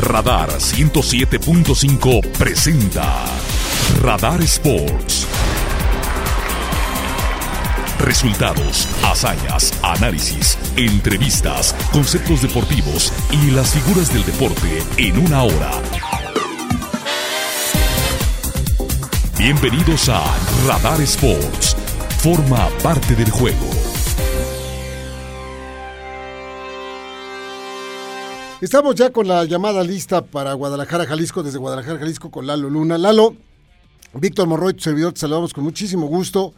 Radar 107.5 presenta Radar Sports. Resultados, hazañas, análisis, entrevistas, conceptos deportivos y las figuras del deporte en una hora. Bienvenidos a Radar Sports. Forma parte del juego. Estamos ya con la llamada lista para Guadalajara, Jalisco, desde Guadalajara, Jalisco, con Lalo Luna. Lalo, Víctor Morroy, tu servidor, te saludamos con muchísimo gusto.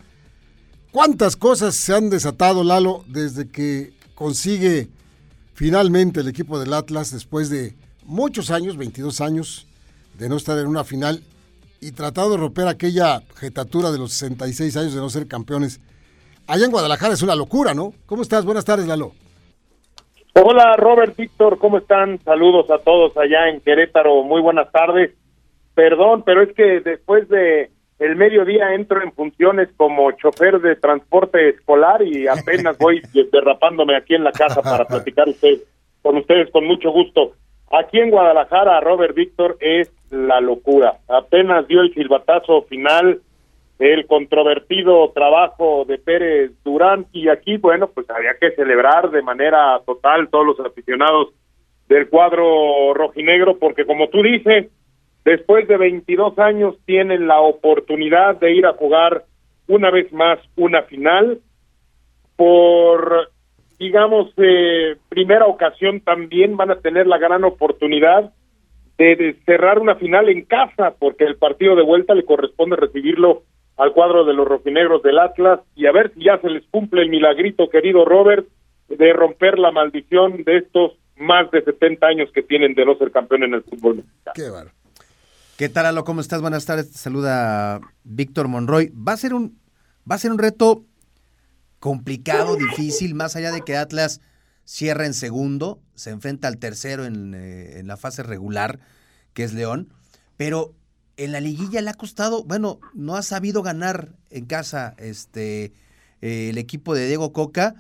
¿Cuántas cosas se han desatado, Lalo, desde que consigue finalmente el equipo del Atlas, después de muchos años, 22 años, de no estar en una final y tratado de romper aquella jetatura de los 66 años de no ser campeones? Allá en Guadalajara es una locura, ¿no? ¿Cómo estás? Buenas tardes, Lalo. Hola Robert, Víctor, ¿cómo están? Saludos a todos allá en Querétaro, muy buenas tardes. Perdón, pero es que después de el mediodía entro en funciones como chofer de transporte escolar y apenas voy derrapándome aquí en la casa para platicar usted, con ustedes con mucho gusto. Aquí en Guadalajara, Robert Víctor, es la locura. Apenas dio el silbatazo final el controvertido trabajo de Pérez Durán. Y aquí, bueno, pues había que celebrar de manera total todos los aficionados del cuadro rojinegro porque como tú dices, después de 22 años tienen la oportunidad de ir a jugar una vez más una final por digamos eh, primera ocasión también van a tener la gran oportunidad de, cerrar una final en casa porque el partido de vuelta le corresponde recibirlo al cuadro de los rojinegros del Atlas y a ver si ya se les cumple el milagrito, querido Robert, de romper la maldición de estos más de 70 años que tienen de no ser campeón en el fútbol mexicano. Qué bar. ¿Qué tal, Alo? ¿Cómo estás? Buenas tardes. Te saluda Víctor Monroy. Va a ser un va a ser un reto complicado, difícil, más allá de que Atlas cierra en segundo, se enfrenta al tercero en, eh, en la fase regular, que es León, pero en la liguilla le ha costado, bueno, no ha sabido ganar en casa este eh, el equipo de Diego Coca,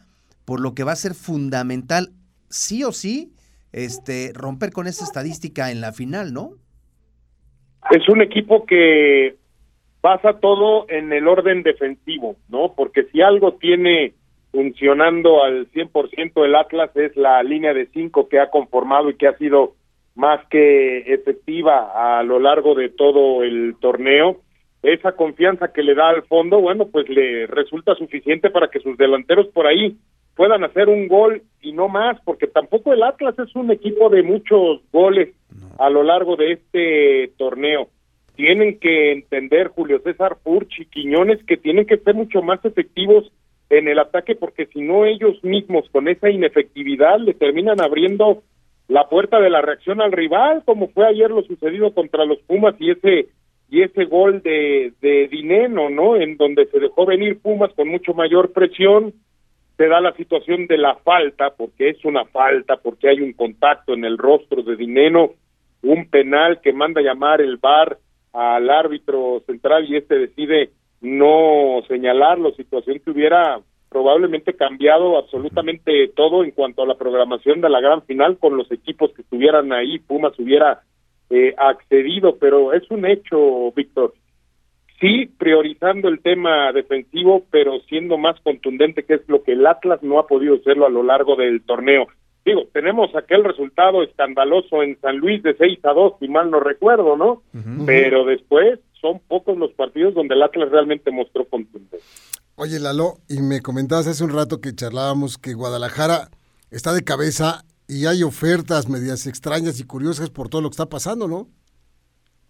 por lo que va a ser fundamental, sí o sí, este romper con esa estadística en la final, ¿no? Es un equipo que pasa todo en el orden defensivo, ¿no? Porque si algo tiene funcionando al 100% el Atlas es la línea de cinco que ha conformado y que ha sido más que efectiva a lo largo de todo el torneo. Esa confianza que le da al fondo, bueno, pues le resulta suficiente para que sus delanteros por ahí puedan hacer un gol y no más, porque tampoco el Atlas es un equipo de muchos goles a lo largo de este torneo. Tienen que entender Julio César Furch y Quiñones que tienen que ser mucho más efectivos en el ataque, porque si no ellos mismos con esa inefectividad le terminan abriendo la puerta de la reacción al rival, como fue ayer lo sucedido contra los Pumas y ese y ese gol de, de Dineno, ¿no? En donde se dejó venir Pumas con mucho mayor presión, se da la situación de la falta, porque es una falta, porque hay un contacto en el rostro de Dineno, un penal que manda llamar el VAR al árbitro central y este decide no señalarlo, situación que hubiera probablemente cambiado absolutamente todo en cuanto a la programación de la gran final con los equipos que estuvieran ahí, Pumas hubiera eh, accedido, pero es un hecho, Víctor. Sí, priorizando el tema defensivo, pero siendo más contundente, que es lo que el Atlas no ha podido hacerlo a lo largo del torneo. Digo, tenemos aquel resultado escandaloso en San Luis de 6 a 2, si mal no recuerdo, ¿no? Pero después son pocos los partidos donde el Atlas realmente mostró contundencia. Oye, Lalo, y me comentabas hace un rato que charlábamos que Guadalajara está de cabeza y hay ofertas medias extrañas y curiosas por todo lo que está pasando, ¿no?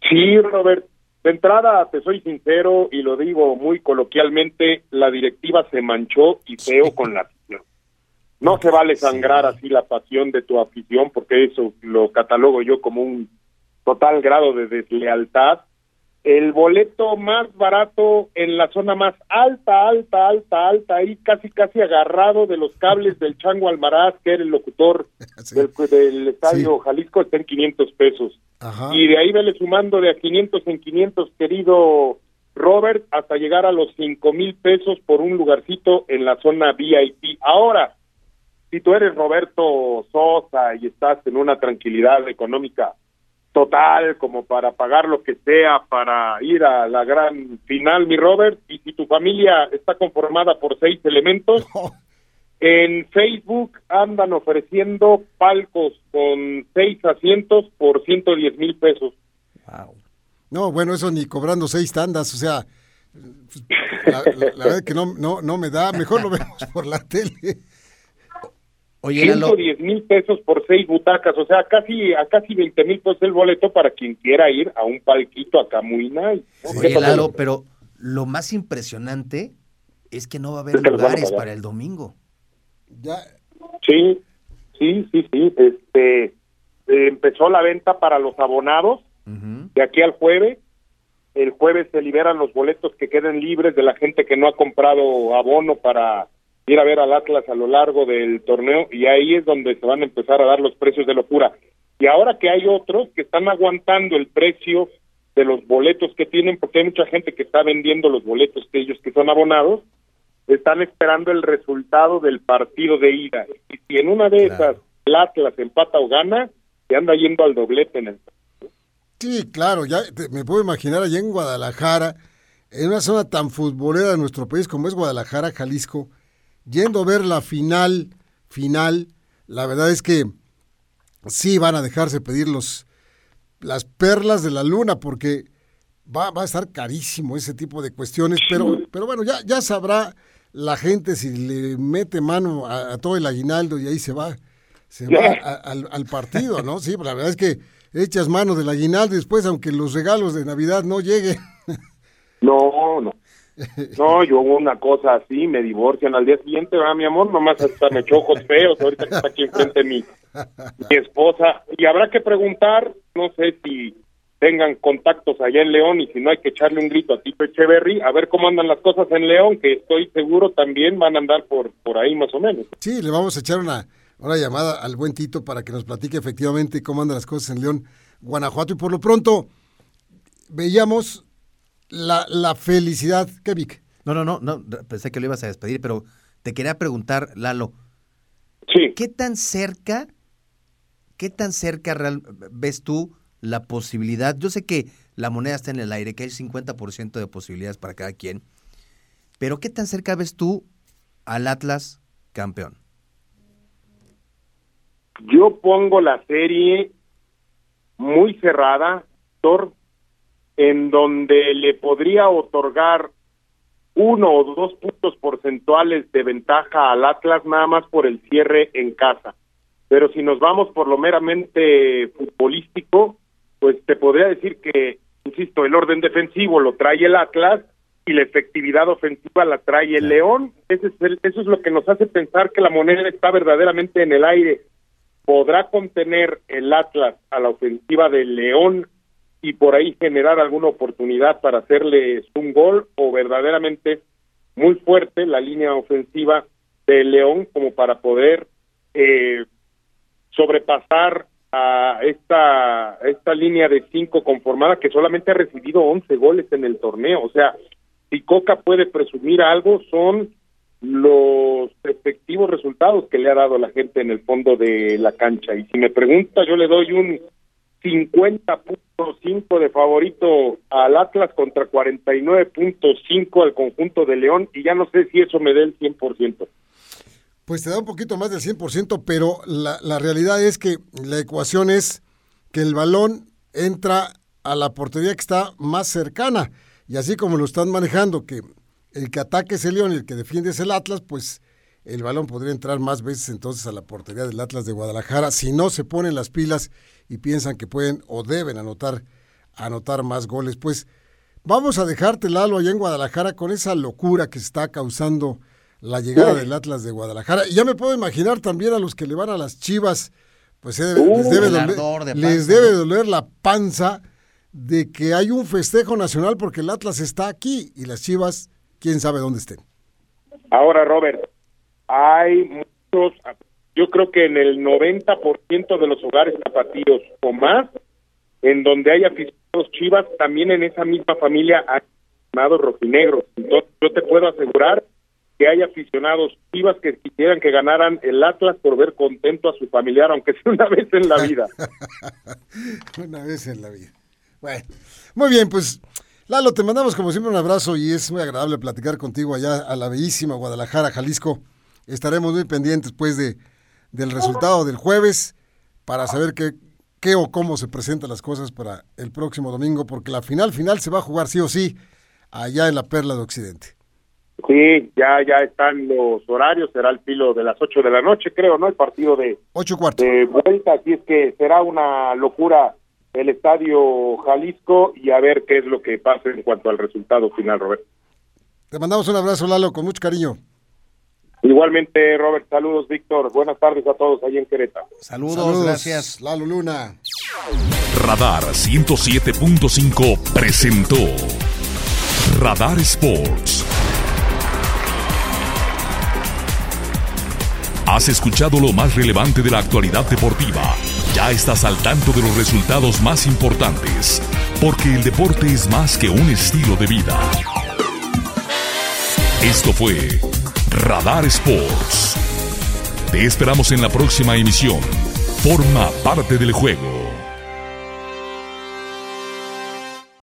Sí, Robert. De entrada, te soy sincero y lo digo muy coloquialmente, la directiva se manchó y feo con la afición. No se vale sangrar así la pasión de tu afición, porque eso lo catalogo yo como un total grado de deslealtad el boleto más barato en la zona más alta, alta, alta, alta, ahí casi, casi agarrado de los cables del Chango Almaraz, que era el locutor sí. del, del, estadio sí. Jalisco, está en 500 pesos. Ajá. Y de ahí vele sumando de a 500 en 500, querido Robert, hasta llegar a los 5 mil pesos por un lugarcito en la zona VIP. Ahora, si tú eres Roberto Sosa y estás en una tranquilidad económica total como para pagar lo que sea para ir a la gran final, mi Robert, y si tu familia está conformada por seis elementos, en Facebook andan ofreciendo palcos con seis asientos por 110 mil pesos. Wow. No, bueno, eso ni cobrando seis tandas, o sea, la, verdad que no, no, no me da, mejor lo vemos por la tele. Oye, 110 mil pesos por seis butacas, o sea, casi a casi 20 mil pesos el boleto para quien quiera ir a un palquito acá muy nice. Oye, Lalo, pero lo más impresionante es que no va a haber lugares para el domingo. Ya. Sí, sí, sí, sí. Este, eh, empezó la venta para los abonados de aquí al jueves. El jueves se liberan los boletos que queden libres de la gente que no ha comprado abono para ir a ver al Atlas a lo largo del torneo y ahí es donde se van a empezar a dar los precios de locura. Y ahora que hay otros que están aguantando el precio de los boletos que tienen, porque hay mucha gente que está vendiendo los boletos que ellos que son abonados, están esperando el resultado del partido de ida. Y si en una de esas el Atlas empata o gana, se anda yendo al doblete en el Sí, claro, ya me puedo imaginar allá en Guadalajara, en una zona tan futbolera de nuestro país como es Guadalajara, Jalisco, yendo a ver la final, final, la verdad es que sí van a dejarse pedir los, las perlas de la luna porque va, va a estar carísimo ese tipo de cuestiones, pero, pero bueno, ya, ya sabrá la gente si le mete mano a, todo el aguinaldo y ahí se va, se va al, al, partido, ¿no? Sí, la verdad es que echas mano del aguinaldo después, aunque los regalos de Navidad no lleguen. No, no. No, yo hubo una cosa así, me divorcian al día siguiente, va mi amor, nomás hasta me echó ojos feos, ahorita que está aquí enfrente mi, mi esposa. Y habrá que preguntar, no sé si tengan contactos allá en León y si no hay que echarle un grito a Tito Echeverry, a ver cómo andan las cosas en León, que estoy seguro también van a andar por, por ahí más o menos. Sí, le vamos a echar una, una llamada al buen Tito para que nos platique efectivamente cómo andan las cosas en León, Guanajuato. Y por lo pronto, veíamos la, la felicidad. ¿Qué, Vic? No, no, no, no, pensé que lo ibas a despedir, pero te quería preguntar, Lalo. Sí. ¿Qué tan cerca, qué tan cerca real, ves tú la posibilidad? Yo sé que la moneda está en el aire, que hay 50% de posibilidades para cada quien, pero ¿qué tan cerca ves tú al Atlas campeón? Yo pongo la serie muy cerrada, Thor, en donde le podría otorgar uno o dos puntos porcentuales de ventaja al Atlas nada más por el cierre en casa. Pero si nos vamos por lo meramente futbolístico, pues te podría decir que, insisto, el orden defensivo lo trae el Atlas y la efectividad ofensiva la trae el León. Ese es eso es lo que nos hace pensar que la moneda está verdaderamente en el aire. ¿Podrá contener el Atlas a la ofensiva del León y por ahí generar alguna oportunidad para hacerles un gol o verdaderamente muy fuerte la línea ofensiva de León como para poder eh, sobrepasar a esta esta línea de cinco conformada que solamente ha recibido 11 goles en el torneo. O sea, si Coca puede presumir algo son los efectivos resultados que le ha dado la gente en el fondo de la cancha. Y si me pregunta, yo le doy un 50.5 de favorito al Atlas contra 49.5 al conjunto de León y ya no sé si eso me dé el 100%. Pues te da un poquito más del 100%, pero la, la realidad es que la ecuación es que el balón entra a la portería que está más cercana. Y así como lo están manejando, que el que ataque es el León y el que defiende es el Atlas, pues el balón podría entrar más veces entonces a la portería del Atlas de Guadalajara si no se ponen las pilas y piensan que pueden o deben anotar, anotar más goles. Pues vamos a dejarte, Lalo, allá en Guadalajara con esa locura que está causando la llegada del Atlas de Guadalajara. Y ya me puedo imaginar también a los que le van a las chivas, pues eh, les, debe doler, les debe doler la panza de que hay un festejo nacional porque el Atlas está aquí y las chivas, quién sabe dónde estén. Ahora, Robert, hay muchos yo creo que en el 90% de los hogares zapatillos o más, en donde hay aficionados chivas, también en esa misma familia hay aficionados rojinegros. Entonces, yo te puedo asegurar que hay aficionados Chivas que quisieran que ganaran el Atlas por ver contento a su familiar, aunque sea una vez en la vida. una vez en la vida. Bueno, muy bien, pues Lalo, te mandamos como siempre un abrazo y es muy agradable platicar contigo allá a la bellísima Guadalajara, Jalisco. Estaremos muy pendientes pues de, del resultado del jueves para saber qué, qué o cómo se presentan las cosas para el próximo domingo, porque la final final se va a jugar sí o sí allá en la Perla de Occidente. Sí, ya ya están los horarios, será el filo de las 8 de la noche, creo, ¿no? El partido de, ocho cuartos. de vuelta, así es que será una locura el estadio Jalisco y a ver qué es lo que pasa en cuanto al resultado final, Robert. Te mandamos un abrazo, Lalo, con mucho cariño. Igualmente, Robert, saludos, Víctor. Buenas tardes a todos ahí en Querétaro. Saludos, Saludos, gracias. Lalo Luna. Radar 107.5 presentó Radar Sports. Has escuchado lo más relevante de la actualidad deportiva. Ya estás al tanto de los resultados más importantes, porque el deporte es más que un estilo de vida. Esto fue Radar Sports. Te esperamos en la próxima emisión. Forma parte del juego.